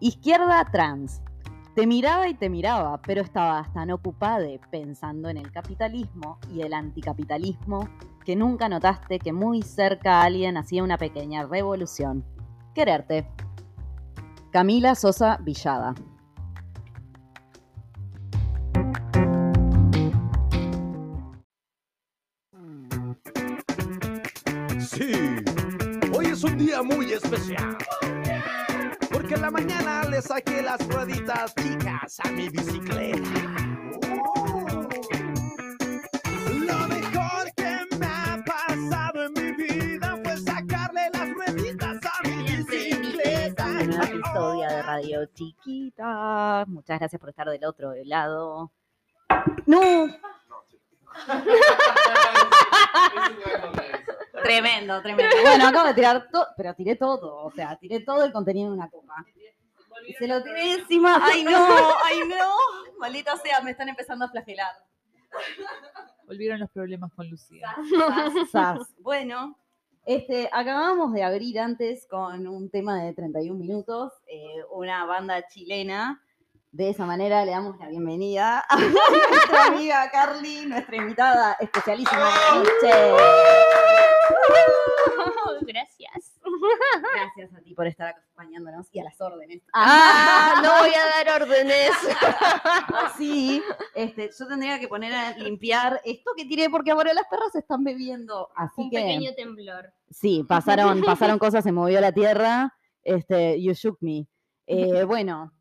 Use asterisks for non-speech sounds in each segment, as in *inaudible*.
Izquierda trans. Te miraba y te miraba, pero estabas tan ocupada pensando en el capitalismo y el anticapitalismo que nunca notaste que muy cerca alguien hacía una pequeña revolución. Quererte. Camila Sosa Villada. Sí, hoy es un día muy especial. Porque en la mañana le saqué las rueditas chicas a mi bicicleta. Lo mejor que me ha pasado en mi vida fue sacarle las rueditas a mi bicicleta. Un nuevo episodio de Radio Chiquita. Muchas gracias por estar del otro lado. ¡No! *laughs* Tremendo, tremendo. Bueno, acabo de tirar todo, pero tiré todo, o sea, tiré todo el contenido de una copa. Y se lo tiré encima. ¡Ay, no! ¡Ay, no! Maldita sea, me están empezando a flagelar. Volvieron los problemas con Lucía. Sas, sas. Bueno, este, acabamos de abrir antes con un tema de 31 minutos, eh, una banda chilena. De esa manera le damos la bienvenida a nuestra amiga Carly, nuestra invitada especialísima de *laughs* Gracias. Gracias a ti por estar acompañándonos y a las órdenes. Ah, *laughs* no voy a dar órdenes. Sí, este, yo tendría que poner a limpiar esto que tiré porque ahora las perras están bebiendo. Así Un que pequeño temblor. sí, pasaron, pasaron cosas, se movió la tierra. Este, you shook me. Eh, *laughs* bueno,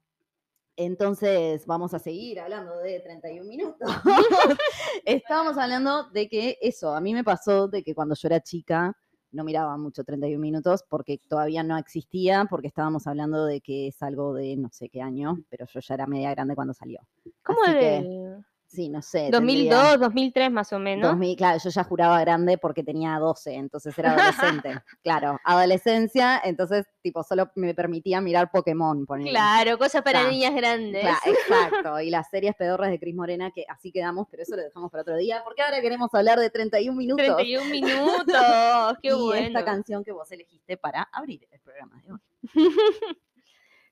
entonces vamos a seguir hablando de 31 minutos. *laughs* *laughs* Estábamos hablando de que eso, a mí me pasó de que cuando yo era chica no miraba mucho 31 minutos porque todavía no existía, porque estábamos hablando de que es algo de no sé qué año, pero yo ya era media grande cuando salió. ¿Cómo Así que, Sí, no sé. 2002, 2003 más o menos? 2000, claro, yo ya juraba grande porque tenía 12, entonces era adolescente. *laughs* claro, adolescencia, entonces tipo solo me permitía mirar Pokémon. ponele. Claro, cosas para niñas grandes. Cla- *laughs* exacto, y las series pedorras de Cris Morena, que así quedamos, pero eso lo dejamos para otro día, porque ahora queremos hablar de 31 minutos. 31 *laughs* minutos, qué y bueno. esta canción que vos elegiste para abrir el programa de hoy.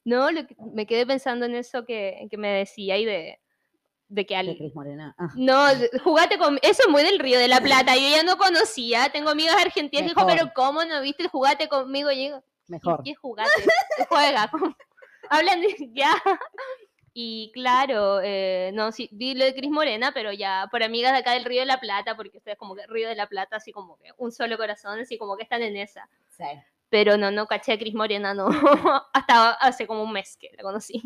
No, lo que- me quedé pensando en eso que, que me decía y de, de que De al... Cris Morena. Ah, No, jugate con... Eso es muy del Río de la Plata, yo ya no conocía, tengo amigas argentinas que dijo, Mejor. pero ¿cómo no viste el jugate conmigo? Y digo, mejor. ¿Qué jugate? ¿Qué juega? *laughs* Hablan de *laughs* ya. Y claro, eh, no, sí, vi lo de Cris Morena, pero ya por amigas de acá del Río de la Plata, porque ustedes como que Río de la Plata, así como que un solo corazón, así como que están en esa. Sí. Pero no, no caché a Cris Morena, no. *laughs* Hasta hace como un mes que la conocí.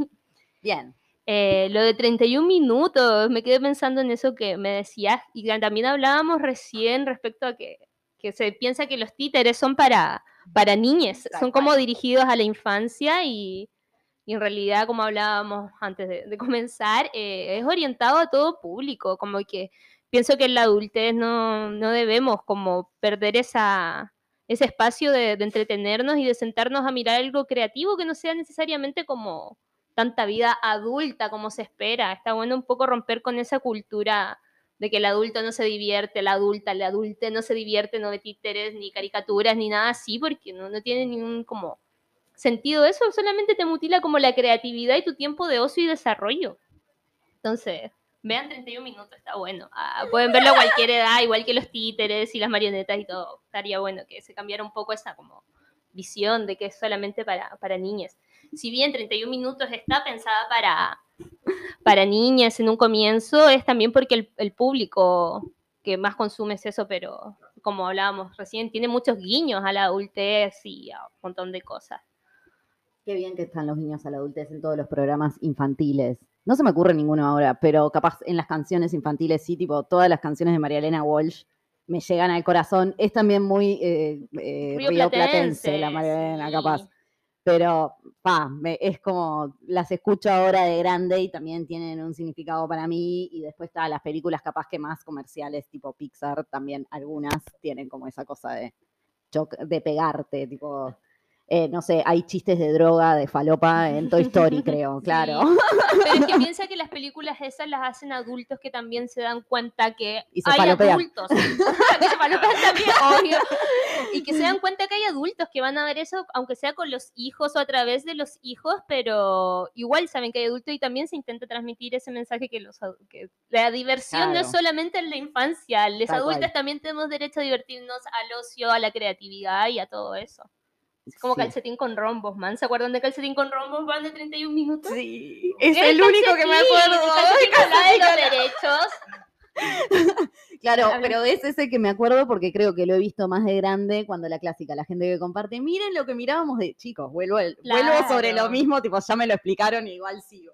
Bien. Eh, lo de 31 minutos, me quedé pensando en eso que me decías, y también hablábamos recién respecto a que, que se piensa que los títeres son para, para niñes, Tal son como dirigidos a la infancia y, y en realidad, como hablábamos antes de, de comenzar, eh, es orientado a todo público, como que pienso que en la adultez no, no debemos como perder esa, ese espacio de, de entretenernos y de sentarnos a mirar algo creativo que no sea necesariamente como tanta vida adulta como se espera. Está bueno un poco romper con esa cultura de que el adulto no se divierte, la adulta, el adulte no se divierte, no ve títeres, ni caricaturas, ni nada así, porque no, no tiene ningún como sentido eso, solamente te mutila como la creatividad y tu tiempo de ocio y desarrollo. Entonces, vean 31 minutos, está bueno. Ah, pueden verlo a cualquier edad, igual que los títeres y las marionetas y todo. Estaría bueno que se cambiara un poco esa como visión de que es solamente para, para niñas. Si bien 31 minutos está pensada para, para niñas en un comienzo, es también porque el, el público que más consume es eso, pero como hablábamos recién, tiene muchos guiños a la adultez y a un montón de cosas. Qué bien que están los niños a la adultez en todos los programas infantiles. No se me ocurre ninguno ahora, pero capaz en las canciones infantiles sí, tipo todas las canciones de María Elena Walsh me llegan al corazón. Es también muy eh, eh, Río Platense, la María Elena, sí. capaz. Pero, pa, me- es como, las escucho ahora de grande y también tienen un significado para mí. Y después está las películas capaz que más comerciales, tipo Pixar, también algunas tienen como esa cosa de, de pegarte, tipo... eh, no sé, hay chistes de droga, de falopa en Toy Story, *laughs* creo, claro. Pero es que *laughs* piensa que las películas esas las hacen adultos que también se dan cuenta que Y se hay falopean. adultos *laughs* que se falopean también, obvio. y que se dan cuenta que hay adultos que van a ver eso, aunque sea con los hijos o a través de los hijos, pero igual saben que hay adultos y también se intenta transmitir ese mensaje que, los, que la diversión no es solamente en la infancia, los adultos también tenemos derecho a divertirnos al ocio, a la creatividad y a todo eso. Es como Sí. calcetín con rombos, man. ¿Se acuerdan de calcetín con rombos, van de 31 minutos? Sí, es el único que me calcetín, acuerdo. el calcetín de los derechos. *laughs* Claro, pero ese es el que me acuerdo porque creo que lo he visto más de grande cuando la clásica, la gente que comparte, miren lo que mirábamos de chicos, vuelvo, al- vuelvo sobre lo Claro. mismo, tipo, ya me lo explicaron y igual sigo.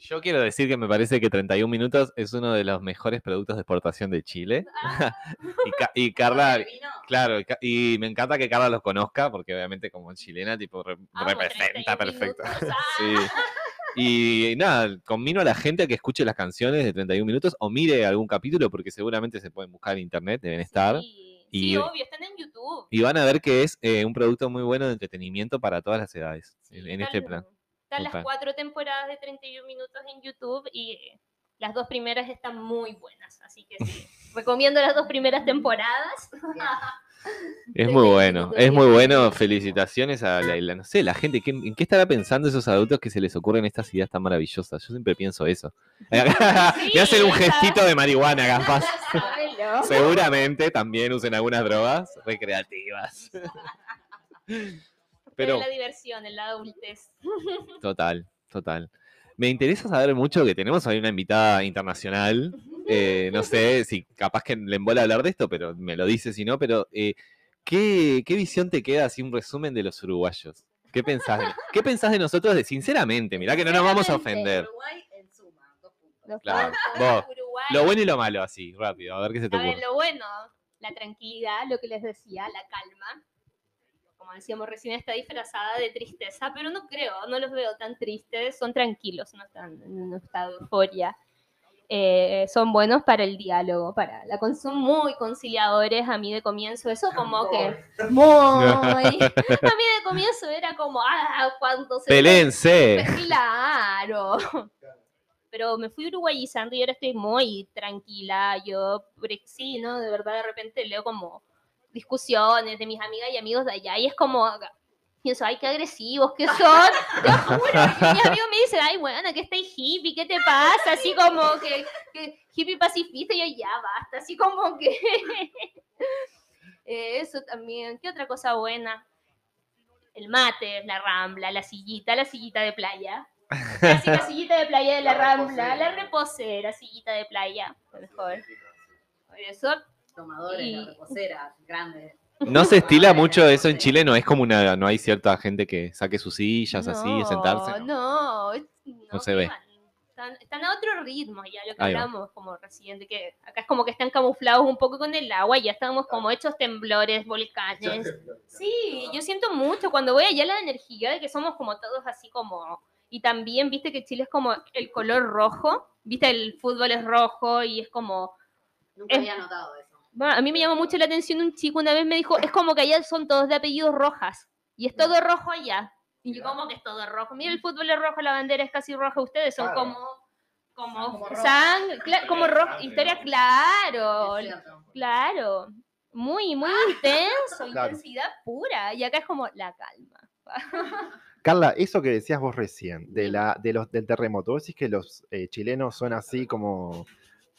Yo quiero decir que me parece que 31 minutos es uno de los mejores productos de exportación de Chile. *laughs* y, Ca- y *laughs* Carla, claro, y me encanta que Carla los conozca, porque obviamente como chilena, tipo, re- Amo representa 31 perfecto. ah. *laughs* Sí. Y nada, convino a la gente a que escuche las canciones de 31 minutos o mire algún capítulo, porque seguramente se pueden buscar en internet, deben estar. Sí, Y- sí, obvio, están en YouTube. Y van a ver que es eh, un producto muy bueno de entretenimiento para todas las edades, Sí, en este plan. Están las cuatro temporadas de 31 minutos en YouTube y las dos primeras están muy buenas, así que sí. *laughs* Recomiendo las dos primeras temporadas. *laughs* Es muy 20 bueno, es muy 10 bueno. Felicitaciones a la, la- no sé, la gente. ¿qué- ¿En qué estará pensando esos adultos que se les ocurren estas ideas tan maravillosas? Yo siempre pienso eso. *laughs* y hacen un gestito de marihuana, capaz. Seguramente también usen algunas drogas recreativas. Pero la diversión, en la adultez. *laughs* total, total. Me interesa saber mucho que tenemos ahí una invitada internacional. *laughs* eh, no sé si capaz que le embola hablar de esto, pero me lo dice si no. Pero, eh, ¿qué, qué visión te queda así un resumen de los uruguayos? ¿Qué pensás de, ¿qué pensás de nosotros? De, sinceramente, mirá que no nos vamos a ofender. Uruguay en suma, dos puntos. Los Claro, puntos, vos, Uruguay. Lo bueno y lo malo, así, rápido. A ver qué se te A ver, ocurre. lo bueno, la tranquilidad, lo que les decía, la calma. Como decíamos recién, está disfrazada de tristeza, pero no creo, no los veo tan tristes, son tranquilos, no están en un estado de euforia. Eh, son buenos para el diálogo, para la con- son muy conciliadores. A mí de comienzo eso como que muy, *laughs* a mí de comienzo era como ah cuando se ¡Pelense! *laughs* Claro. Pero me fui uruguayizando y ahora estoy muy tranquila. Yo, sí, ¿no? De verdad, de repente leo como discusiones de mis amigas y amigos de allá y es como, pienso, ay, qué agresivos que son. *laughs* Te juro. Y mis amigos me dicen, ay, bueno, que estáis hippie, ¿qué te pasa? Así como que, que hippie pacifista y yo, ya basta. Así como que... Eh, *laughs* Eso también. ¿Qué otra cosa buena? El mate, la rambla, la sillita, la sillita de playa. Así la sillita de playa de la, *laughs* La rambla, reposera. la reposera, sillita de playa. Mejor. Eso, Tomadores, Y- la reposera, grandes. No se estila mucho eso en Chile, no es como una, no hay cierta gente que saque sus sillas así, no, sentarse. ¿no? No, es- no, se ¿qué ve. Están, están a otro ritmo ya, lo que Ahí va. hablamos como recién, de que acá es como que están camuflados un poco con el agua y ya estamos como hechos temblores, volcanes. Sí, yo siento mucho cuando voy allá la energía de que somos como todos así como... Y también, viste que Chile es como el color rojo, viste, el fútbol es rojo y es como... Nunca Es- había notado eso. Bueno, a mí me llamó mucho la atención un chico una vez me dijo, es como que allá son todos de apellidos rojas y es todo rojo allá. Y yo como que es todo rojo. Mira, el fútbol es rojo, la bandera es casi roja, ustedes son Claro. como como Como rojo. sang- como rojo, historia claro, Es cierto. claro. Muy, muy *laughs* intenso, Claro. intensidad pura. Y acá es como la calma. *laughs* Carla, eso que decías vos recién, de la, de los, del terremoto, ¿vos decís que los eh, chilenos son así como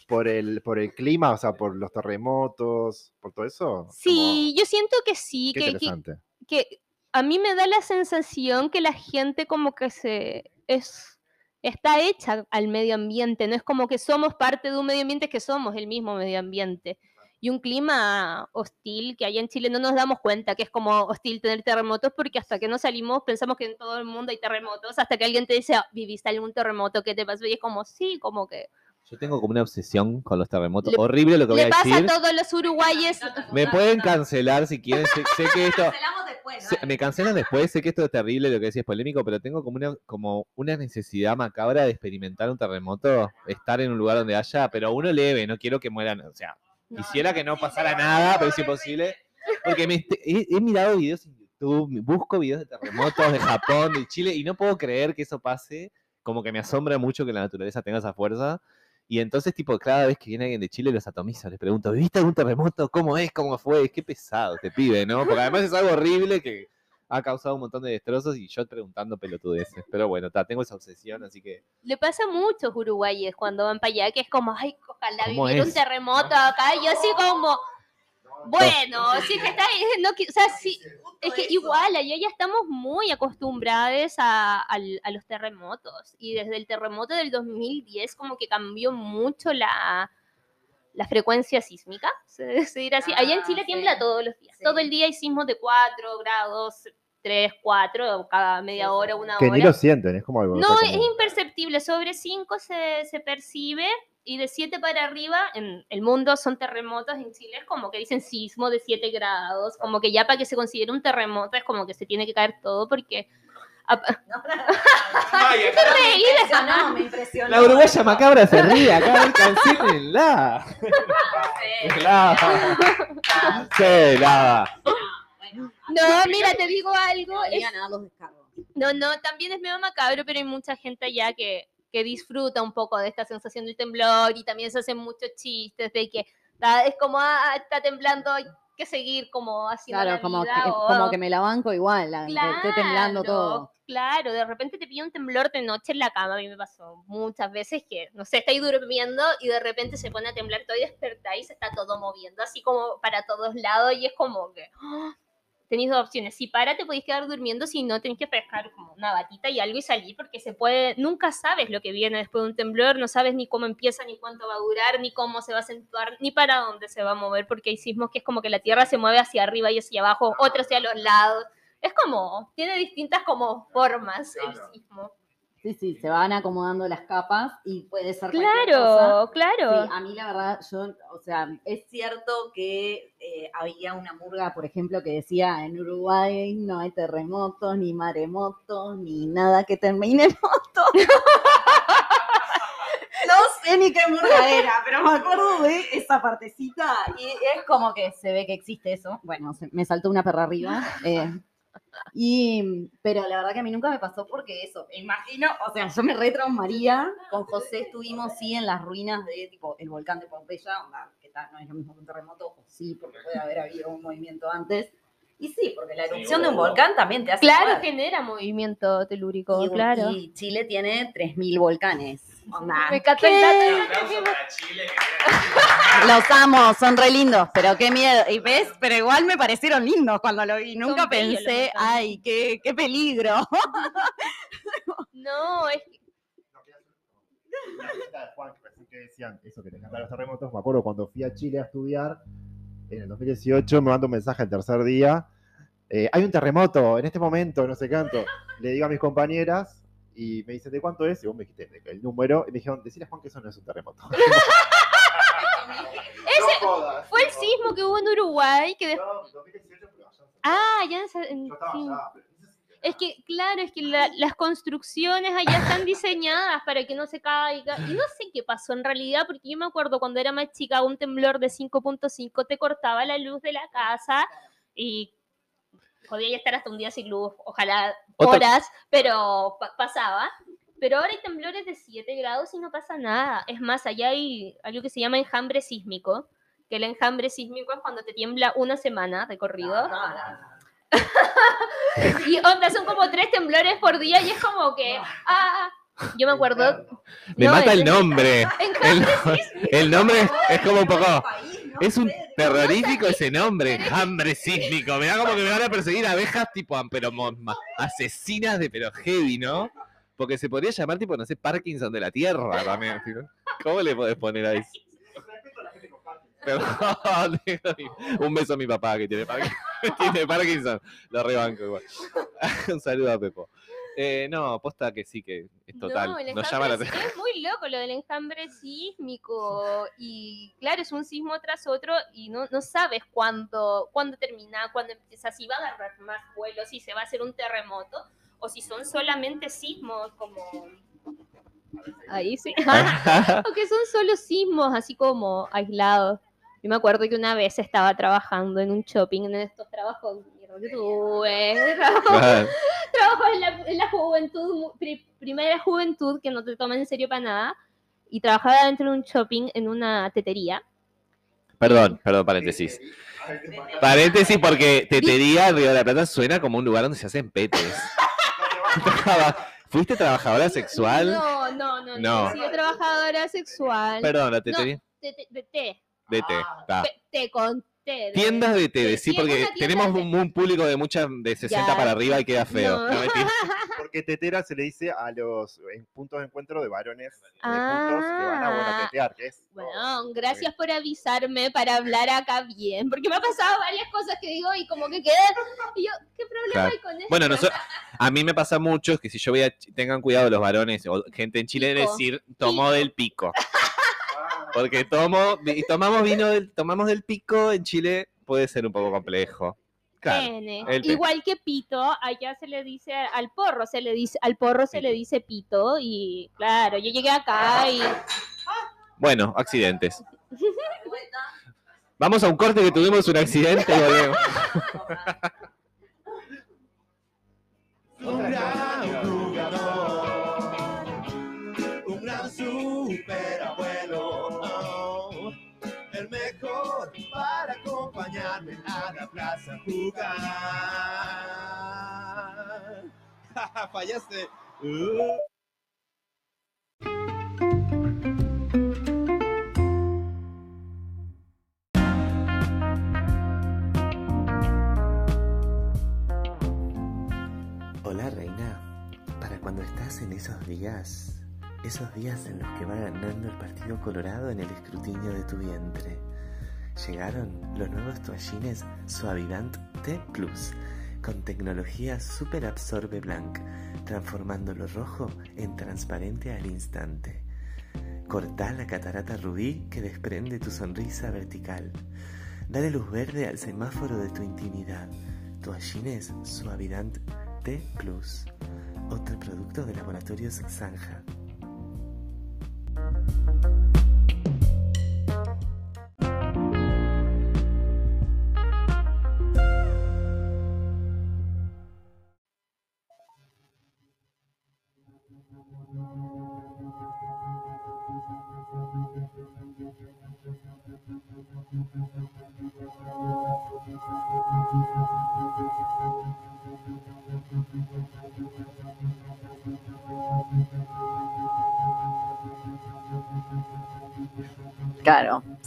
por el, por el clima, o sea, por los terremotos, por todo eso? Sí, yo siento que sí, Como, qué que, que, interesante. que a mí me da la sensación que la gente como que se es está hecha al medio ambiente, no es como que somos parte de un medio ambiente, es que somos el mismo medio ambiente. Y un clima hostil que allá en Chile no nos damos cuenta que es como hostil tener terremotos porque hasta que no salimos pensamos que en todo el mundo hay terremotos, hasta que alguien te dice, "Ah, ¿viviste algún terremoto? ¿Qué te pasó? Y es como, sí, como que... Yo tengo como una obsesión con los terremotos. Le- Horrible lo que voy Le a pasa decir. a todos los uruguayes. Me pueden cancelar si quieren. Sé, sé que esto. Después, sé- dale. me cancelan después, sé que esto es terrible, lo que decís es polémico, pero tengo como una, como una necesidad macabra de experimentar un terremoto, estar en un lugar donde haya, pero uno leve, no quiero que mueran, o sea, quisiera que no pasara nada, pero es imposible, porque me est- he, he mirado videos en YouTube, busco videos de terremotos de Japón, de Chile, y no puedo creer que eso pase, como que me asombra mucho que la naturaleza tenga esa fuerza, Y entonces, tipo, cada vez que viene alguien de Chile los atomizo, les pregunto, ¿viste algún terremoto? ¿Cómo es? ¿Cómo fue? Qué pesado te pibe, ¿no? Porque además es algo horrible que ha causado un montón de destrozos y yo preguntando pelotudeces. Pero bueno, ta, tengo esa obsesión, así que... Le pasa a muchos uruguayes cuando van para allá, que es como, ay, ojalá ¿Cómo viviera un terremoto acá. Y yo así como, bueno, sí que está, no, que- o sea, sí, es que igual, allá ya estamos muy acostumbrados a, al- a los terremotos. Y desde el terremoto del 2010 como que cambió mucho la, la frecuencia sísmica, se, se dirá así. Allá en Ah, Chile sí. tiembla todos los días. Sí. Todo el día hay sismos de 4 grados, 3, 4, cada media hora, una Que hora. ni lo sienten, es como algo. No, es como- imperceptible. Sobre 5 se, se percibe y de 7 para arriba en el mundo son terremotos. En Chile es como que dicen sismo de 7 grados. Como que ya para que se considere un terremoto es como que se tiene que caer todo porque... a- *laughs* *laughs* reí, impresionó, me impresionó. La uruguaya macabra se ríe, acá *laughs* cancélenla. Sí, lava. No, mira, te digo algo. No, no, también es medio macabro, pero hay mucha gente allá que, que disfruta un poco de esta sensación del temblor y también se hacen muchos chistes de que es como, ah, está temblando, hay que seguir como haciendo Claro, la como que, o- como que me la banco igual, la- que esté temblando todo. Claro, de repente te pilla un temblor de noche en la cama, a mí me pasó muchas veces que, no sé, estáis durmiendo y de repente se pone a temblar todo y despertáis y se está todo moviendo, así como para todos lados y es como que ¡ah! Tenéis dos opciones, si para te podéis quedar durmiendo, si no tenéis que pescar como una batita y algo y salir porque se puede, nunca sabes lo que viene después de un temblor, no sabes ni cómo empieza, ni cuánto va a durar, ni cómo se va a acentuar, ni para dónde se va a mover, porque hay sismos que es como que la tierra se mueve hacia arriba y hacia abajo, otros hacia los lados. Es como, tiene distintas como formas el sismo. Sí, sí, se van acomodando las capas y puede ser cualquier cosa. Claro, claro. Sí, a mí la verdad, yo, o sea, es cierto que eh, había una murga, por ejemplo, que decía en Uruguay no hay terremotos, ni maremotos, ni nada que termine en moto. *laughs* No sé ni qué murga era, pero me acuerdo de esa partecita y es como que se ve que existe eso. Bueno, se- me saltó una perra arriba. eh, y, pero la verdad que a mí nunca me pasó porque eso, me imagino, o sea, yo me retraumaría. Con José estuvimos, sí, en las ruinas de tipo el volcán de Pompeya, onda, que tal, no es lo mismo que un terremoto, o sí, porque puede haber habido un movimiento antes. Y sí, porque la erupción de un volcán también te hace. Claro, mover. genera movimiento telúrico, y, claro. y Chile tiene 3.000 volcanes. Onda, Me encanta el dato. Los amo, son re lindos, pero qué miedo. Y ves, pero igual me parecieron lindos cuando lo vi. Nunca Son pensé, ay, qué, qué peligro. *laughs* No, es que Una cosita de Juan, que decían eso que te encantan los terremotos. Me acuerdo cuando fui a Chile a estudiar, en el 2018, me manda un mensaje el tercer día. eh, hay un terremoto en este momento, no sé cuánto. Le digo a mis compañeras y me dicen, ¿de cuánto es? Y vos me dijiste el número. Y me dijeron, decirle a Juan que eso no es un terremoto. *laughs* Ese fue el sismo que hubo en Uruguay, que después... No, 2018, pero allá en- Ah, ya en Sa- en- Yo estaba sí. allá, pero- Es que, claro, es que la- las construcciones allá están diseñadas para que no se caiga. Y no sé qué pasó en realidad, porque yo me acuerdo cuando era más chica, un temblor de 5.5 te cortaba la luz de la casa y podía ya estar hasta un día sin luz, ojalá horas, pero pa- pasaba. Pero ahora hay temblores de 7 grados y no pasa nada. Es más, allá hay algo que se llama enjambre sísmico, que el enjambre sísmico es cuando te tiembla una semana de corrido. *laughs* Y onda, son como tres temblores por día y es como que. Ah, yo me acuerdo. Me No, mata el nombre. El, enjambre el nombre es, es como un poco. Es un terrorífico ese nombre, hambre sísmico. Me da como que me van a perseguir abejas tipo, am- pero mo- ma- asesinas de pero heavy, ¿no? Porque se podría llamar tipo, no sé, Parkinson de la Tierra también. ¿Cómo le podés poner ahí? Perdón, *laughs* un beso a mi papá que tiene Parkinson. *laughs* tiene Parkinson. Lo rebanco igual. *laughs* un saludo a Pepo. Eh, no, posta que sí, que es total. No, el Nos llama la enjambre atención. sí- es muy loco lo del enjambre sísmico. *laughs* Y claro, es un sismo tras otro y no, no sabes cuándo, cuándo termina, cuándo empieza, si va a agarrar más vuelo, si se va a hacer un terremoto o si son solamente sismos como... Ahí sí. *laughs* *laughs* o que son solo sismos así como aislados. Yo me acuerdo que una vez estaba trabajando en un shopping, en estos trabajos que tuve, *laughs* trabajo en la, en la juventud, primera juventud, que no te toman en serio para nada. y trabajaba dentro de un shopping en una tetería. Perdón, perdón, paréntesis. Paréntesis porque Tetería Río de la Plata suena como un lugar donde se hacen petes. *laughs* ¿Fuiste trabajadora sexual? No, no, no, no. No. sido trabajadora sexual. Perdón, la tetería. de, de- de té. De té. Pe- Té con té. Tiendas de té, sí, sí, porque tenemos de- un, un público de muchas de 60 Ya. para arriba y queda feo. No. No, *laughs* mentira. Porque tetera se le dice a los puntos de encuentro de varones de juntos que van a bueno, Ah. tetear, que es. Bueno, gracias por avisarme para hablar acá bien, porque me ha pasado varias cosas que digo y como que quedan. Y yo, ¿qué problema Claro. hay con eso? Bueno, nosotros, a mí me pasa mucho que si yo voy a, tengan cuidado los varones o gente en Chile Pico. decir tomó Pico. del pico. *laughs* Porque tomo, y tomamos vino del, tomamos del pico en Chile puede ser un poco complejo. Claro. Igual que pito, allá se le dice al porro, se le dice, al porro se le dice pito y claro, yo llegué acá y Bueno, accidentes. Vamos a un corte que tuvimos un accidente. *laughs* Un gran jugador, un gran superabuelo, para acompañarme a la plaza a jugar. *laughs* Fallaste. Uh. Hola reina, para cuando estás en esos días, esos días en los que va ganando el Partido Colorado en el escrutinio de tu vientre, llegaron los nuevos toallines Suavivant T Plus con tecnología Super Absorbe Blanc, transformando lo rojo en transparente al instante. Corta la catarata rubí que desprende tu sonrisa vertical. Dale luz verde al semáforo de tu intimidad. Toallines Suavidant T Plus, otro producto de Laboratorios Zanja.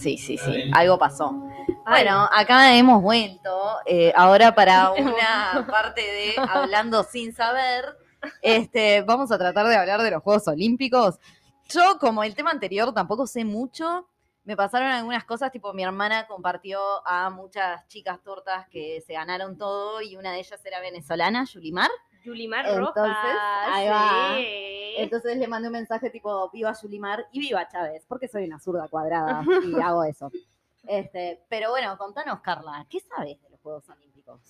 Sí, sí, sí, algo pasó. Bueno, acá hemos vuelto eh, ahora para *laughs* una *laughs* parte de Hablando sin saber. Este, vamos a tratar de hablar de los Juegos Olímpicos. Yo, como el tema anterior, tampoco sé mucho. Me pasaron algunas cosas, tipo mi hermana compartió a muchas chicas tortas que se ganaron todo y una de ellas era venezolana, Yulimar. Yulimar Entonces, Rojas. ahí va. sí. Entonces le mandé un mensaje tipo, viva Yulimar y viva Chávez, porque soy una zurda cuadrada *laughs* y hago eso. Este, pero bueno, contanos, Carla, ¿qué sabes de los Juegos Olímpicos?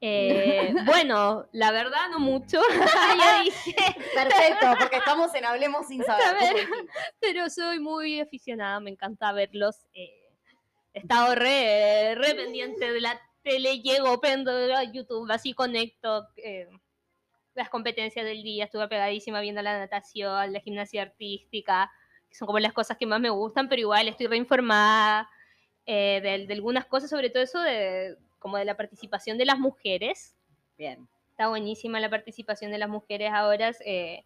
Eh, *laughs* bueno, la verdad no mucho, *laughs* ya dije, Perfecto, porque estamos en Hablemos sin saber. Pero soy muy aficionada, me encanta verlos. eh, he estado re, re pendiente de la tele, llego, prendo a YouTube, así conecto eh, las competencias del día, estuve pegadísima viendo la natación, la gimnasia artística, que son como las cosas que más me gustan, pero igual estoy reinformada eh, de, de algunas cosas, sobre todo eso de como de la participación de las mujeres. Bien. Está buenísima la participación de las mujeres ahora. eh,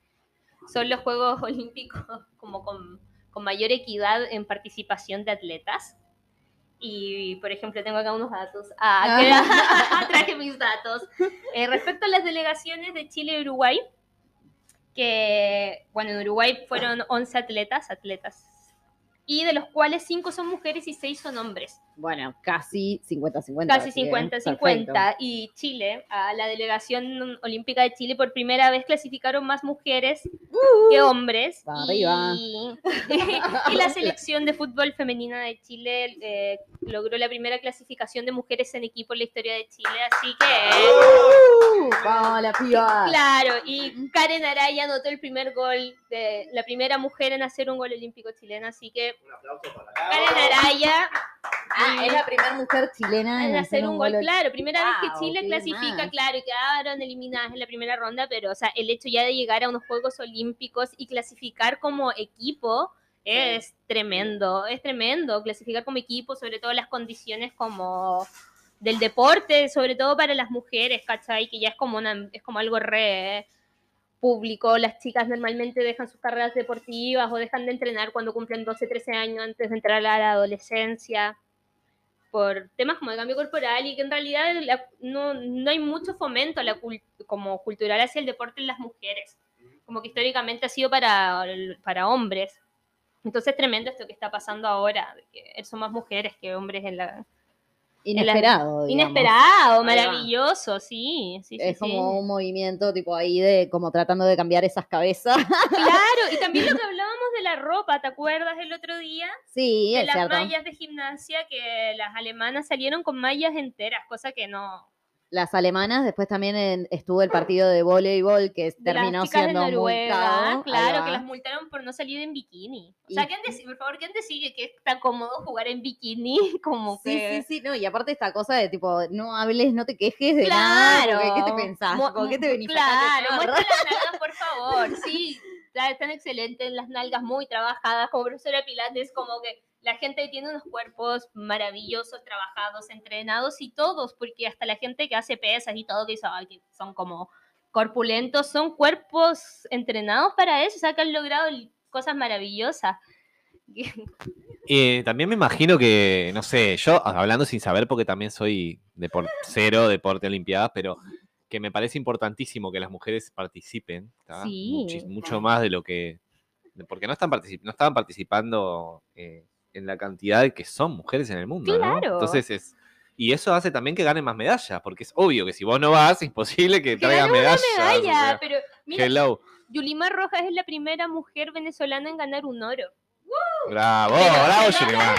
son los Juegos *laughs* Olímpicos como con, con mayor equidad en participación de atletas. Y, por ejemplo, tengo acá unos datos. Ah, que- *laughs* traje mis datos. Eh, respecto a las delegaciones de Chile y Uruguay, que, bueno, en Uruguay fueron 11 atletas, atletas, y de los cuales 5 son mujeres y 6 son hombres. Bueno, casi 50-50. Casi bien, 50-50. Y Chile, a la delegación olímpica de Chile, por primera vez clasificaron más mujeres que hombres. Pa' y, arriba. *laughs* y la selección de fútbol femenina de Chile eh, logró la primera clasificación de mujeres en equipo en la historia de Chile. Así que, Uh, vamos, la piba. claro, y Karen Araya anotó el primer gol, de la primera mujer en hacer un gol olímpico chileno. Así que, Karen Araya. Ah, es la primera mujer chilena en hacer un gol, gol. claro, primera vez Wow, que Chile qué clasifica, más. claro, y quedaron eliminadas en la primera ronda, pero o sea, el hecho ya de llegar a unos Juegos Olímpicos y clasificar como equipo es tremendo, es tremendo clasificar como equipo, sobre todo las condiciones como del deporte, sobre todo para las mujeres, ¿cachai? Que ya es como, una, es como algo re público, las chicas normalmente dejan sus carreras deportivas o dejan de entrenar cuando cumplen 12, 13 años antes de entrar a la adolescencia por temas como el cambio corporal y que en realidad la- no, no hay mucho fomento la como cultural hacia el deporte en las mujeres, como que históricamente ha sido para, para hombres. Entonces es tremendo esto que está pasando ahora, que son más mujeres que hombres en la... Inesperado. digamos. Inesperado, maravilloso, sí. Es sí. como un movimiento tipo ahí de como tratando de cambiar esas cabezas. Claro, y también lo que *laughs* hablábamos de la ropa, ¿te acuerdas el otro día? sí, de es las cierto. mallas de gimnasia que las alemanas salieron con mallas enteras, cosa que no. Las alemanas, después también en- estuvo el partido de voleibol que De terminó las chicas de siendo Noruega, multado. Claro, que las multaron por no salir en bikini. O Y- sea, ¿quién decide, por favor, quién decide que está cómodo jugar en bikini? *laughs* Como Sí, que... sí, sí, no, y aparte esta cosa de tipo, no hables, no te quejes de nada, Claro. porque ¿qué te pensás? Tipo, ¿Qué te venís Claro, muestra las nalgas, por *laughs* favor. Sí, están excelentes las nalgas, muy trabajadas. Como profesora Pilates, como que la gente tiene unos cuerpos maravillosos, trabajados, entrenados y todos, porque hasta la gente que hace pesas y todo, que, son, que son como corpulentos, son cuerpos entrenados para eso, o sea, que han logrado cosas maravillosas. Eh, también me imagino que, no sé, yo hablando sin saber porque también soy depor- cero deporte olimpiadas, pero que me parece importantísimo que las mujeres participen. Sí. Muchis- mucho más de lo que, porque no están particip- no estaban participando eh, en la cantidad de que son mujeres en el mundo, ¿no? Claro. Entonces es y eso hace también que ganen más medallas, porque es obvio que si vos no vas, es imposible que Que traigan una medallas. o medalla, pero mira, hello. Yulimar Rojas es la primera mujer venezolana en ganar un oro. Bravo, Pero- bravo, pero- Yulimar.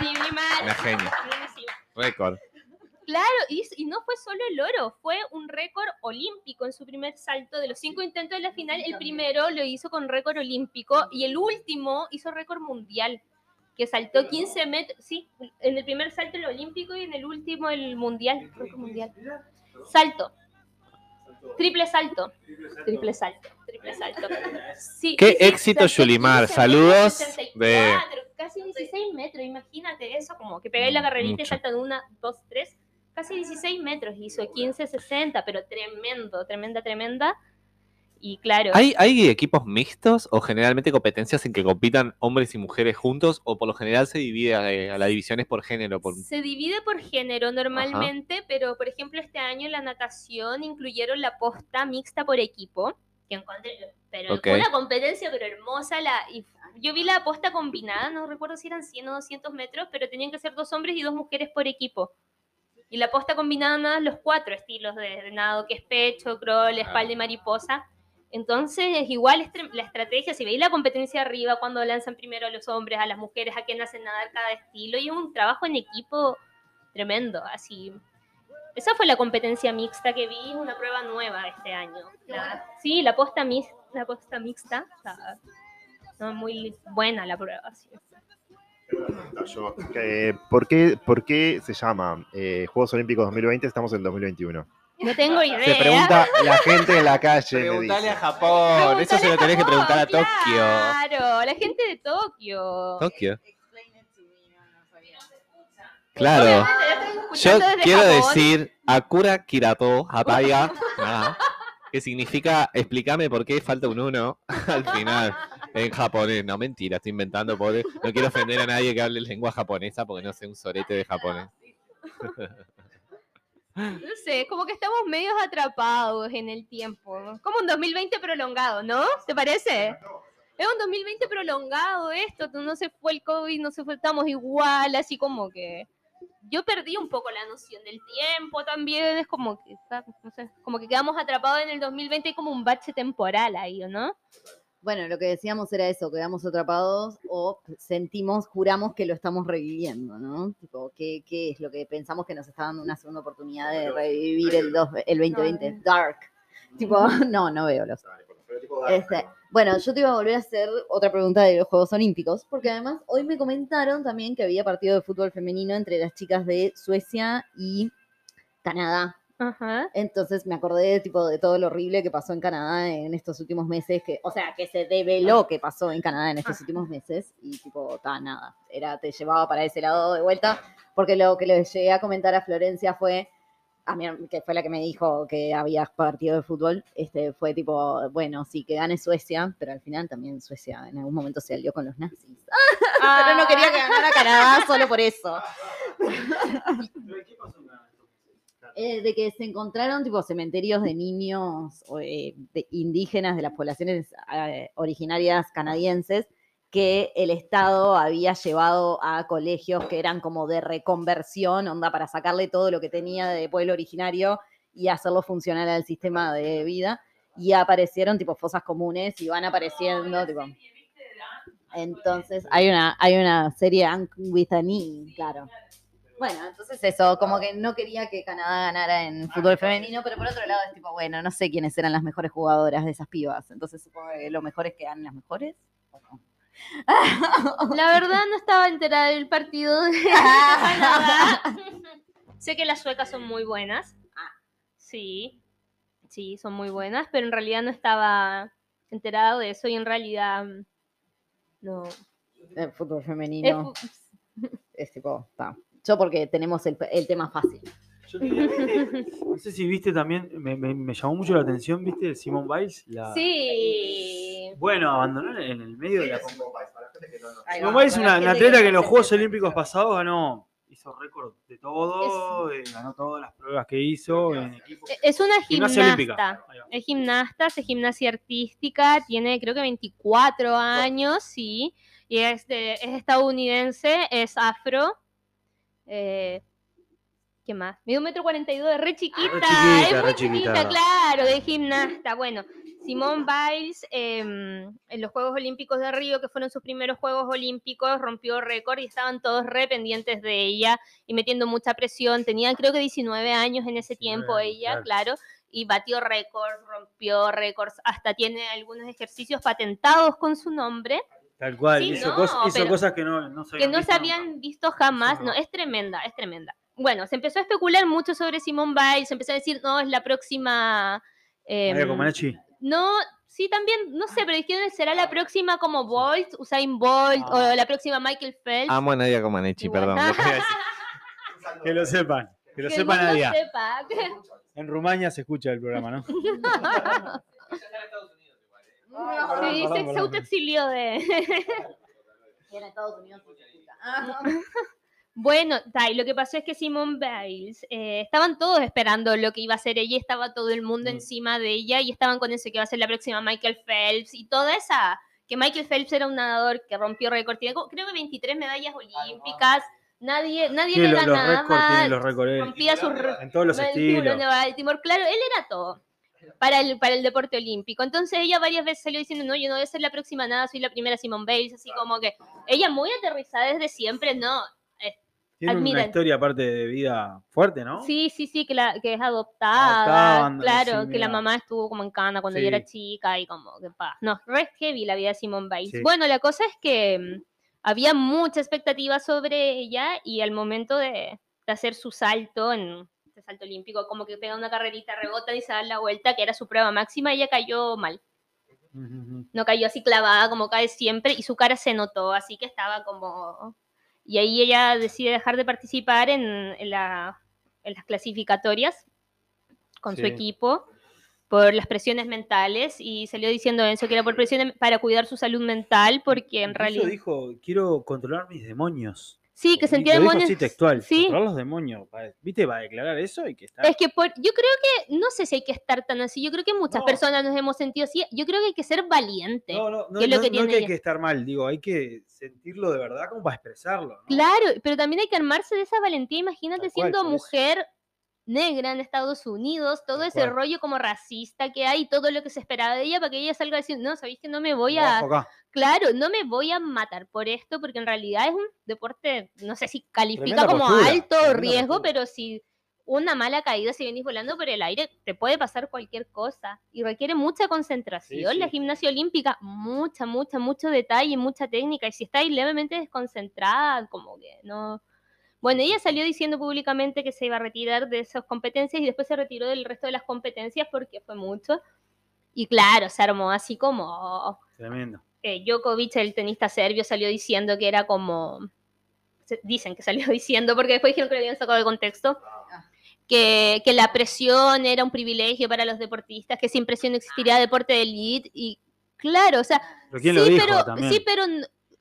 Yulimar. Una genia. Récord. Claro, y, y no fue solo el oro, fue un récord olímpico en su primer salto. De los cinco intentos de la final, el primero lo hizo con récord olímpico y el último hizo récord mundial, que saltó 15 metros, sí, en el primer salto el olímpico y en el último el mundial, récord mundial. Salto. Triple salto. Triple salto. Triple salto. Sí, Qué éxito, Yulimar. 15 Saludos metros, de- 64, Casi 16 metros, imagínate eso, como que pegáis la carrerita y saltan una, dos, tres, casi 16 metros, hizo 15, 60, pero tremendo, tremenda, tremenda. Y claro, ¿Hay, ¿Hay equipos mixtos o generalmente competencias en que compitan hombres y mujeres juntos o por lo general se divide a, a las divisiones por género? Por... se divide por género normalmente, pero por ejemplo este año en la natación incluyeron la posta mixta por equipo, que encontré, pero Ok. una competencia pero hermosa. La, y yo vi la posta combinada, no recuerdo si eran 100 o 200 metros, pero tenían que ser dos hombres y dos mujeres por equipo. Y la posta combinada nada, los cuatro estilos de, de nado, que es pecho, crawl, espalda y mariposa. Entonces, igual la estrategia, si veis la competencia arriba, cuando lanzan primero a los hombres, a las mujeres, a quien hacen nadar cada estilo, y es un trabajo en equipo tremendo, así. Esa fue la competencia mixta que vi, una prueba nueva este año. La- sí, la posta, mix, la posta mixta, no, muy buena la prueba. sí. Yo, eh, ¿por, qué, ¿Por qué se llama eh, Juegos Olímpicos 2020? Estamos en el 2021. No tengo idea. Se pregunta la gente en la calle. Preguntale a Japón. Eso se lo tenés que preguntar a Tokio. Claro, la gente de Tokio. Tokio. Claro. Yo quiero Japón. decir Akura Kirato Hataya, ah, *laughs* que significa explícame por qué falta un uno *laughs* al final en japonés. No, mentira, estoy inventando. Pobre. No quiero ofender a nadie que hable lengua japonesa porque no sé un sorete de japonés. No sé, como que estamos medios atrapados en el tiempo. Como un 2020 prolongado, ¿no? ¿Te parece? Es un 2020 prolongado esto, no se fue el COVID, no se fue, estamos igual, así como que yo perdí un poco la noción del tiempo también, es como que, no sé, como que quedamos atrapados en el 2020 y como un bache temporal ahí, ¿o no? Bueno, lo que decíamos era eso, quedamos atrapados o sentimos, juramos que lo estamos reviviendo, ¿no? Tipo, ¿qué, qué es lo que pensamos que nos está dando una segunda oportunidad de revivir el, dos- el 2020? Dark. Tipo, *laughs* no, no veo los. Este, bueno, yo te iba a volver a hacer otra pregunta de los Juegos Olímpicos, porque además hoy me comentaron también que había partido de fútbol femenino entre las chicas de Suecia y Canadá. Ajá. Entonces me acordé tipo de todo lo horrible que pasó en Canadá en estos últimos meses, que, o sea, que se develó que pasó en Canadá en estos últimos meses y tipo, ta, nada, era, te llevaba para ese lado de vuelta, porque lo que le llegué a comentar a Florencia fue, a mí, que fue la que me dijo que había partido de fútbol, este, fue tipo, bueno, sí, que gane Suecia, pero al final también Suecia en algún momento se alió con los nazis. *laughs* pero no quería que ganara Canadá solo por eso. *laughs* *laughs* Eh, de que se encontraron tipo cementerios de niños eh, de indígenas de las poblaciones eh, originarias canadienses que el Estado había llevado a colegios que eran como de reconversión, onda, para sacarle todo lo que tenía de pueblo originario y hacerlo funcional al sistema de vida. Y aparecieron tipo fosas comunes y van apareciendo, tipo. Entonces, hay una, hay una serie Ank with an E, claro. Bueno, entonces eso, como que no quería que Canadá ganara en fútbol femenino, pero por otro lado es tipo, bueno, no sé quiénes eran las mejores jugadoras de esas pibas, entonces supongo que lo mejor es que ganen las mejores. ¿o no? *laughs* *laughs* La verdad no estaba enterada del partido de *laughs* Canadá. sé que las suecas son muy buenas. Sí, sí, son muy buenas, pero en realidad no estaba enterado de eso y en realidad mm, no. El fútbol Es femenino fu- es, tipo, está. Yo porque tenemos el, el tema fácil. Yo no sé si viste también, me, me- me llamó mucho la atención, ¿viste? El Simone Biles. La... Sí. Bueno, abandonó en el medio de la va, Biles es una, atleta que en los Juegos. Olímpicos pasados ganó, hizo récord de todo, eh, ganó todas las pruebas que hizo en equipo. Es una gimnasta. Es gimnasta, hace gimnasia artística, tiene creo que 24 años, sí, y es, de- es estadounidense, es afro. Eh, ¿Qué más? Mide un metro cuarenta y dos, re chiquita, chiquita, es muy chiquita. chiquita, claro, de gimnasta. Bueno, Simone Biles em, en los Juegos Olímpicos de Río, que fueron sus primeros Juegos Olímpicos, rompió récord y estaban todos re pendientes de ella y metiendo mucha presión. Tenía creo que 19 años en ese 19 tiempo ella, claro. claro, y batió récords, rompió récords, hasta tiene algunos ejercicios patentados con su nombre Tal cual, Sí, hizo, no, cos- hizo pero- cosas que no, no se que habían no visto se nunca. habían visto jamás. No, es tremenda, es tremenda. Bueno, se empezó a especular mucho sobre Simone Biles, se empezó a decir, no, es la próxima... em, María Comaneci. no, sí, también, no sé, pero dijeron será la próxima como Bolt, Usain Bolt, Ah. o la próxima Michael Phelps. Amo a Nadia Comaneci, perdón. *laughs* Que lo sepan, que lo Que el sepa mundo nadie. sepa. En Rumania se escucha el programa, ¿no? *laughs* *laughs* Sí, se, se autoexilió de... *laughs* En Estados Unidos se escucha. *laughs* Bueno, ta, y lo que pasó es que Simone Biles, eh, estaban todos esperando lo que iba a ser ella, estaba todo el mundo Mm. encima de ella y estaban con eso que iba a ser la próxima Michael Phelps y toda esa, que Michael Phelps era un nadador que rompió récord, tiene creo que 23 medallas olímpicas, nadie, nadie Tiene le los, los récords, tiene ganaba, los récords. eh, rompía sus En todos los estilos. de Baltimore, claro, él era todo para el, para el deporte olímpico. Entonces ella varias veces salió diciendo, no, yo no voy a ser la próxima nada, soy la primera Simone Biles, así como que ella muy aterrizada desde siempre, no, Tiene una historia aparte de vida fuerte, ¿no? Sí, sí, sí, que, la, que es adoptada. Adoptaban, claro, sí, que la mamá estuvo como en Cana cuando Sí. yo era chica y como que pa. No, re heavy la vida de Simone Biles. Sí. Bueno, la cosa es que mm, había mucha expectativa sobre ella y al momento de, de hacer su salto en este salto olímpico, como que pega una carrerita, rebota y se da la vuelta, que era su prueba máxima, ella cayó mal. No cayó así clavada como cae siempre y su cara se notó, así que estaba como... Y ahí ella decide dejar de participar en, en la- en las clasificatorias con su equipo por las presiones mentales y salió diciendo eso, que era por presiones para cuidar su salud mental, porque en realidad... dijo, quiero controlar mis demonios. Sí, que sentía demonios... así textual, Sí. controlar los demonios. ¿Viste? Va a declarar eso y que está... Es que por, yo creo que, no sé si hay que estar tan así, yo creo que muchas No. personas nos hemos sentido así, yo creo que hay que ser valiente. No, no, no, que no- que no que hay que estar mal, digo, hay que sentirlo de verdad como para expresarlo. Claro, pero también hay que armarse de esa valentía. Imagínate cual, siendo eso. Negra en Estados Unidos, todo ese cual. rollo como racista que hay, todo lo que se esperaba de ella para que ella salga a decir, no, sabéis que no me voy a, acá. claro, no me voy a matar por esto, porque en realidad es un deporte, no sé si califica Tremenda como postura, alto tremenda riesgo, postura. pero si una mala caída, si venís volando por el aire, te puede pasar cualquier cosa y requiere mucha concentración. La sí. gimnasia olímpica, mucha, mucha, mucho detalle, mucha técnica. Y si estáis levemente desconcentrada, como que no. Bueno, ella salió diciendo públicamente que se iba a retirar de esas competencias y después se retiró del resto de las competencias porque fue mucho. Y claro, se armó así como Tremendo. eh, Djokovic, el tenista serbio, salió diciendo que era como. Dicen que salió *laughs* diciendo, porque después dijeron que lo habían sacado de contexto. Que, que la presión era un privilegio para los deportistas, que sin presión no existiría deporte de elite. Y claro, o sea, ¿Pero quién sí, pero, sí, pero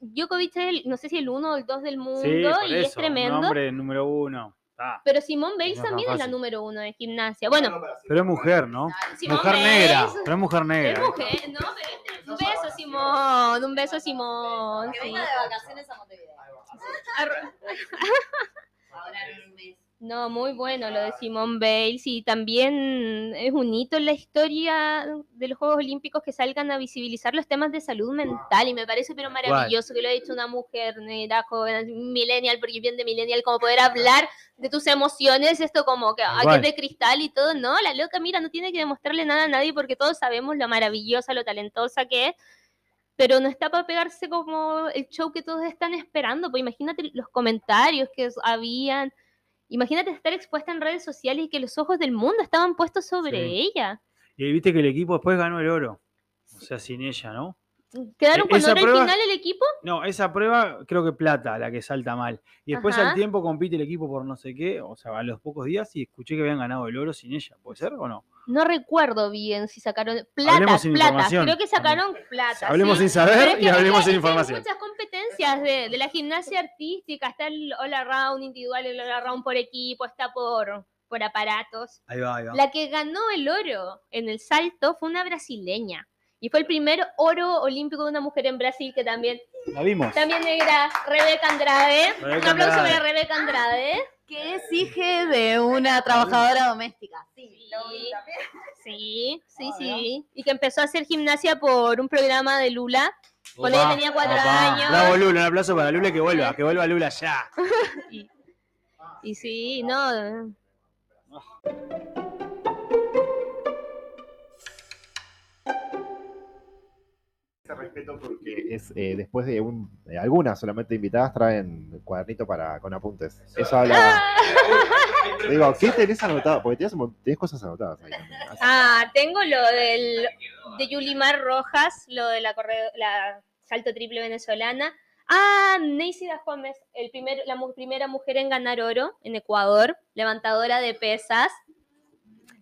Djokovic es, el- no sé si el uno o el dos del mundo, Sí, y es eso, tremendo. Un hombre número uno. Ah, Pero Simone Biles No es también es la número uno de gimnasia. Bueno, Pero es mujer, ¿no? Simone Mujer negra. Pero es mujer es negra. mujer, no, pero un beso, Simón, un beso, Simón. Que venga de vacaciones a Montevideo. *laughs* Ahora en un mes. No, muy bueno lo de Simone Biles y también es un hito en la historia de los Juegos Olímpicos que salgan a visibilizar los temas de salud mental y me parece pero maravilloso que lo haya hecho una mujer negra, joven, millennial, porque bien de millennial, como poder hablar de tus emociones, esto como que cual. de cristal y todo, no, la loca, mira, no tiene que demostrarle nada a nadie porque todos sabemos lo maravillosa, lo talentosa que es, pero no está para pegarse como el show que todos están esperando, pues imagínate los comentarios que habían, imagínate estar expuesta en redes sociales y que los ojos del mundo estaban puestos sobre Sí. ella. Y viste que el equipo después ganó el oro. O sea, sin ella, ¿no? ¿Quedaron E- con esa al prueba- final el equipo? No, esa prueba creo que plata, la que salta mal. Y después Ajá. al tiempo compite el equipo por no sé qué, o sea, a los pocos días y escuché que habían ganado el oro sin ella. ¿Puede ser o no? No recuerdo bien si sacaron plata, Hablemos sin plata. información. Creo que sacaron plata. Hablemos sí. sin saber es que- y hablemos sin información. Hay muchas competencias de, de la gimnasia artística, está el all around individual, el all around por equipo, está por, por aparatos. Ahí va, ahí va. La que ganó el oro en el salto fue una brasileña. Y fue el primer oro olímpico de una mujer en Brasil que también, La vimos. también negra, Rebeca Andrade. Rebeca Un aplauso Andrade. para Rebeca Andrade. Que es hija de una trabajadora doméstica. Sí, lo vi Sí. también. Sí, sí, sí. Y que empezó a hacer gimnasia por un programa de Lula. Cuando ella tenía cuatro opa. años. Bravo Lula, un aplauso para Lula que vuelva, que vuelva Lula ya. *laughs* Y sí, no. Respeto porque es eh, después de un de algunas solamente invitadas traen cuadernito para con apuntes. Eso habla. Digo, ¿qué tenés anotado? Porque tenés, cosas anotadas ahí también. Así- Ah, tengo lo del de Yulimar Rojas, lo de la, corre- la salto triple venezolana. Ah, Neisida Gómez, el primer, la mu- primera mujer en ganar oro en Ecuador, levantadora de pesas.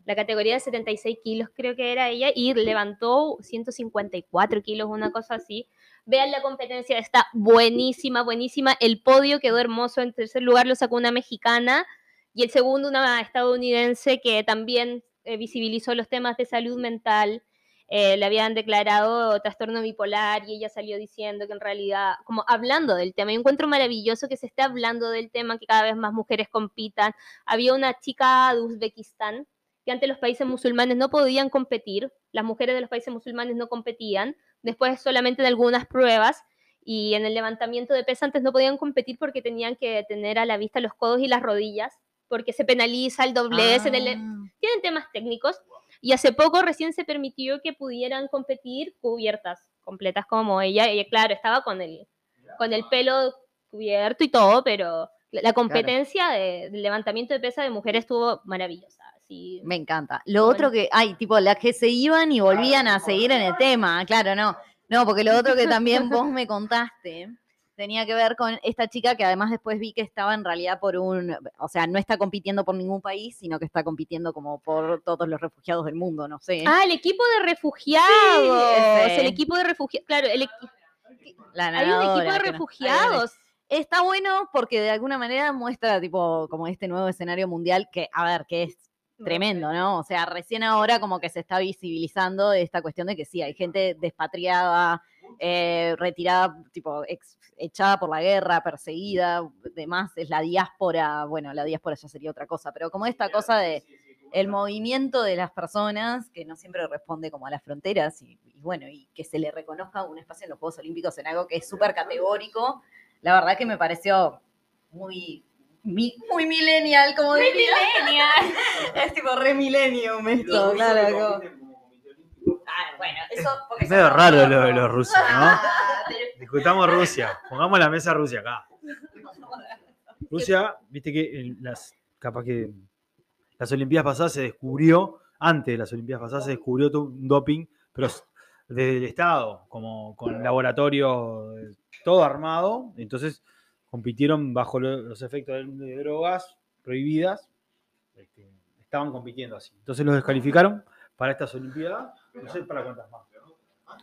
La categoría de 76 kilos creo que era ella y levantó 154 kilos, una cosa así. Vean la competencia, está buenísima, buenísima. El podio quedó hermoso. En tercer lugar lo sacó una mexicana y el segundo una estadounidense que también eh, visibilizó los temas de salud mental. Eh, le habían declarado trastorno bipolar y ella salió diciendo que en realidad, como hablando del tema, yo encuentro maravilloso que se esté hablando del tema, que cada vez más mujeres compitan. Había una chica de Uzbekistán que antes los países musulmanes no podían competir, las mujeres de los países musulmanes no competían, después solamente en algunas pruebas y en el levantamiento de pesas antes no podían competir porque tenían que tener a la vista los codos y las rodillas, porque se penaliza el doblez en el tienen temas técnicos y hace poco recién se permitió que pudieran competir cubiertas, completas como ella. Ella, claro, estaba con el, con el pelo cubierto y todo, pero la competencia de, del levantamiento de pesa de mujeres estuvo maravillosa. Me encanta. Lo Bueno. otro que, ay, tipo, las que se iban y volvían a seguir en el tema, claro, no. No, porque lo otro que también vos me contaste tenía que ver con esta chica que además después vi que estaba en realidad por un, o sea, no está compitiendo por ningún país, sino que está compitiendo como por todos los refugiados del mundo, no sé. Ah, el equipo de refugiados. ese. el equipo de refugiados. Claro, el La hay un equipo de no- refugiados. Está bueno porque de alguna manera muestra tipo como este nuevo escenario mundial que, a ver, que es tremendo, ¿no? O sea, recién ahora como que se está visibilizando esta cuestión de que sí, hay gente despatriada, eh, retirada, tipo, ex- echada por la guerra, perseguida, demás, es la diáspora, bueno, la diáspora ya sería otra cosa, pero como esta cosa de el movimiento de las personas que no siempre responde como a las fronteras y, y bueno, y que se le reconozca un espacio en los Juegos Olímpicos en algo que es súper categórico, la verdad que me pareció muy, mi- muy millennial, como diría. *laughs* Es tipo re millennium esto, claro. como- Ah, bueno, eso porque Es medio raro lo de los rusos, ¿no? *laughs* Discutamos Rusia. Pongamos la mesa Rusia acá. Rusia, viste que en las, capaz que las Olimpiadas pasadas se descubrió, antes de las Olimpiadas pasadas se descubrió un doping, pero desde el Estado, como con laboratorio eh, todo armado, entonces compitieron bajo lo- los efectos de, de drogas prohibidas, este, estaban compitiendo así. Entonces los descalificaron para estas Olimpiadas, no sé para cuántas más.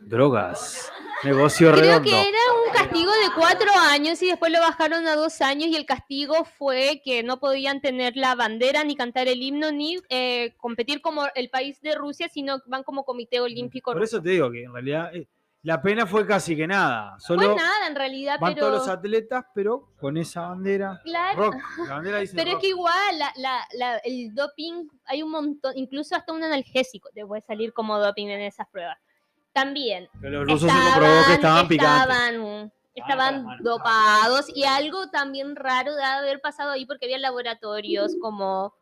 Drogas, negocio Creo redondo. que era un castigo de cuatro años y después lo bajaron a dos años y el castigo fue que no podían tener la bandera, ni cantar el himno, ni eh, competir como el país de Rusia, sino van como comité olímpico. Por eso te digo que en realidad eh, la pena fue casi que nada. Solo Fue nada en realidad, van pero... todos los atletas, pero con esa bandera. Claro. Rock. La bandera dice Pero es que igual, la, la- la- el doping, hay un montón, incluso hasta un analgésico te puede salir como doping en esas pruebas. También, Pero los rusos se comprobó que estaban picantes. estaban, estaban mal. dopados y algo también raro de haber pasado ahí porque había laboratorios como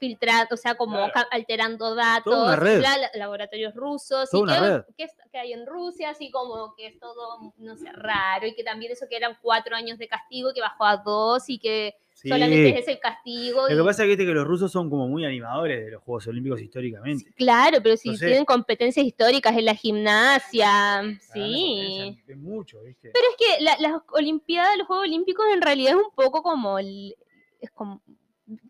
filtrando, o sea, como Claro. alterando datos, Toda una red. la- la- laboratorios rusos, Toda y una que, red. que es- que hay en Rusia, así como que es todo, no sé, raro, y que también eso que eran cuatro años de castigo, que bajó a dos, y que Sí. solamente es el castigo. Lo que pasa es que, los rusos son como muy animadores de los Juegos Olímpicos históricamente. Claro, pero si Entonces- tienen competencias históricas en la gimnasia, sí. en mucho, ¿viste? Pero es que la- las Olimpiadas, los Juegos Olímpicos en realidad es un poco como el... Es como,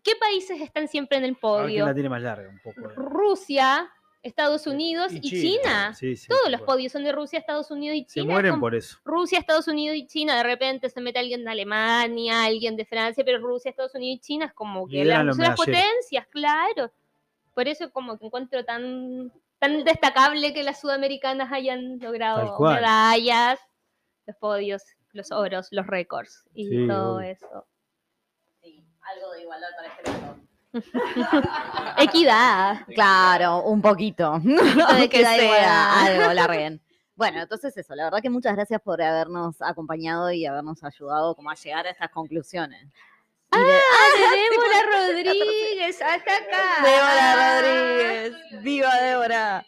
¿Qué países están siempre en el A ver quién podio? la tiene más larga un poco. eh. Rusia, Estados Unidos y, China. Sí, sí, Todos los podios son de Rusia, Estados Unidos y Se China. mueren como por eso. Rusia, Estados Unidos y China. De repente se mete alguien de Alemania, alguien de Francia, pero Rusia, Estados Unidos y China es como que son las potencias, claro. Por eso como que encuentro tan, tan destacable que las sudamericanas hayan logrado medallas, los podios, los oros, los récords y todo obvio. eso. Algo de igualdad para este mundo. *laughs* Equidad. Claro, un poquito. *laughs* de que sea sea. algo, larguen. *laughs* Bueno, entonces eso, la verdad que muchas gracias por habernos acompañado y habernos ayudado como a llegar a estas conclusiones. Y de- ¡Ah, Débora Rodríguez! ¡Hasta acá! Débora Rodríguez. ¡Viva Débora!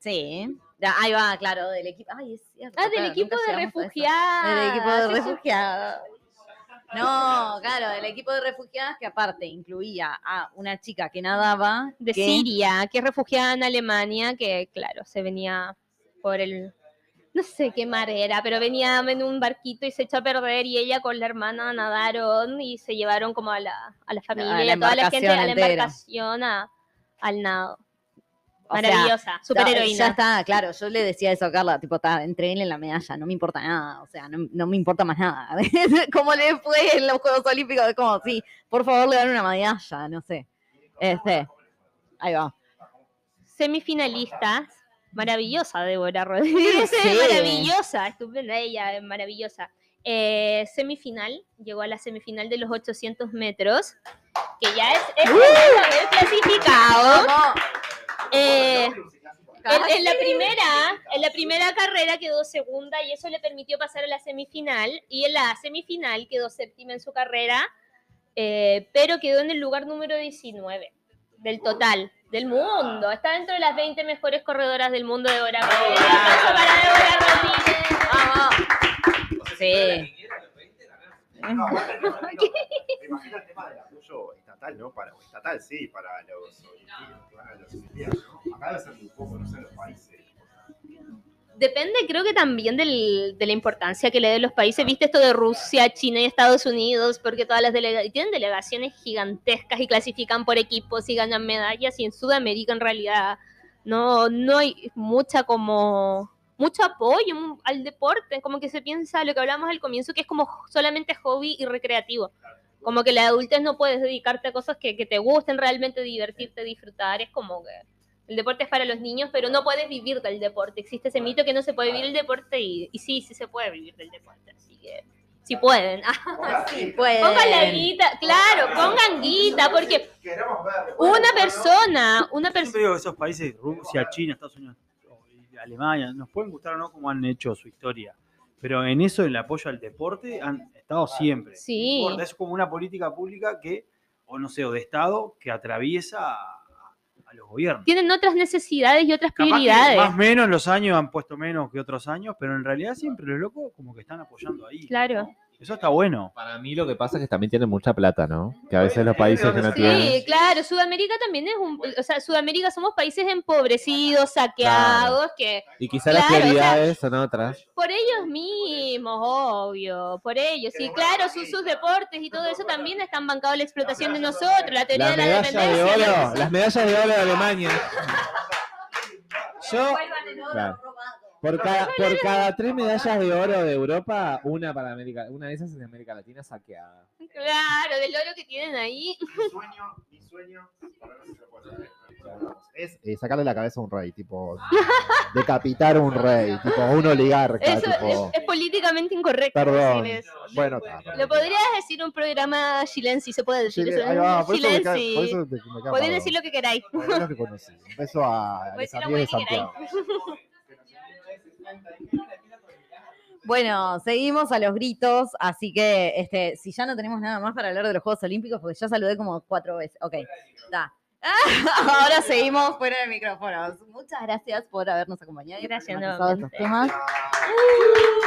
Sí, ya, ahí va, claro, del equipo. Ay, es cierto. Ah, del claro, equipo de refugiados. Del equipo de refugiados. No, *laughs* claro, del equipo de refugiadas que aparte incluía a una chica que nadaba. de que- Siria, que es refugiada en Alemania, que claro, se venía por el, no sé qué mar era, pero venía en un barquito y se echó a perder y ella con la hermana nadaron y se llevaron como a la, a la familia, y la a toda la gente, a la embarcación a- al nado. O Maravillosa, super Ya- heroína. Ya está, claro. Yo le decía eso a Carla, tipo, está, entreguen en la medalla, no me importa nada. O sea, no, no me importa más nada. *laughs* como le fue en los Juegos Olímpicos, es como, sí, por favor, le dan una medalla, no sé. Este, ahí va. Semifinalistas, maravillosa Débora Rodríguez, Sí. *laughs* maravillosa, estupenda ella, maravillosa. Eh, semifinal, llegó a la semifinal de los 800 metros, que ya es, es ¡Uh! haber clasificado. Vamos. Eh, en, en la primera, en la primera carrera quedó segunda y eso le permitió pasar a la semifinal. Y en la semifinal quedó séptima en su carrera, eh, pero quedó en el lugar número 19 del total, del mundo. Está dentro de las 20 mejores corredoras del mundo de Débora aplauso para Débora Rodríguez. Vamos. Sí. *laughs* Imagina el tema del apoyo estatal, ¿no? Para, o estatal, sí, para los. Acá debe ser muy poco, no sé, los países. Depende, creo que también del- de la importancia que le den los países. Viste esto de Rusia, China y Estados Unidos, porque todas las delegaciones tienen delegaciones gigantescas y clasifican por equipos y ganan medallas. Y en Sudamérica, en realidad, no, no hay mucha como mucho apoyo al deporte. Como que se piensa lo que hablamos al comienzo, que es como solamente hobby y recreativo. Como que la adultez no puedes dedicarte a cosas que, que te gusten realmente, divertirte, disfrutar. Es como que el deporte es para los niños, pero no puedes vivir del deporte. Existe ese mito que no se puede vivir el deporte y, y sí, sí se puede vivir del deporte. Así que, si pueden. *laughs* Sí, pueden. Pongan la guita, claro, pongan guita, porque una persona, una Yo persona, digo que esos países, Rusia, China, Estados Unidos, y Alemania, nos pueden gustar o no como han hecho su historia. Pero en eso, en el apoyo al deporte, han estado siempre. No Sí. importa, Es como una política pública que, o no sé, o de Estado, que atraviesa a, a los gobiernos. tienen otras necesidades y otras Capaz prioridades. más o menos los años han puesto menos que otros años, pero en realidad siempre los locos como que están apoyando ahí. Claro. ¿no? Eso está bueno. Para mí lo que pasa es que también tienen mucha plata, ¿no? Que a veces los países que no tienen... Sí, claro, Sudamérica también es un, o sea, Sudamérica somos países empobrecidos, saqueados, que Y quizá Claro, las o sea- prioridades son otras. por ellos mismos, obvio, por ellos, y claro, sus, sus deportes y todo eso también están bancados en la explotación de nosotros, la teoría Las de la medallas de dependencia. oro, las medallas de oro de Alemania. *laughs* Yo, claro, por cada, por cada tres medallas de oro de Europa, una para América, una de esas es de América Latina saqueada. Claro, del oro que tienen ahí. Mi sueño, mi sueño, para ver si lo puedo hacer, es eh, sacarle la cabeza a un rey, tipo, *laughs* decapitar a un rey, tipo, a un oligarca, Eso es, tipo, es políticamente incorrecto perdón. decir eso. Bueno, está. Lo podrías decir un programa chilense, se puede decir Chile- eso. va, por eso me por eso decir lo que queráis. Es lo que conocí. Un beso a de. Santiago. Bueno, seguimos a los gritos, así que este, si ya no tenemos nada más para hablar de los Juegos Olímpicos, porque ya saludé como cuatro veces. Ok, *laughs* ahora seguimos fuera de micrófonos. Muchas gracias por habernos acompañado. y Gracias, por estos temas. Gracias.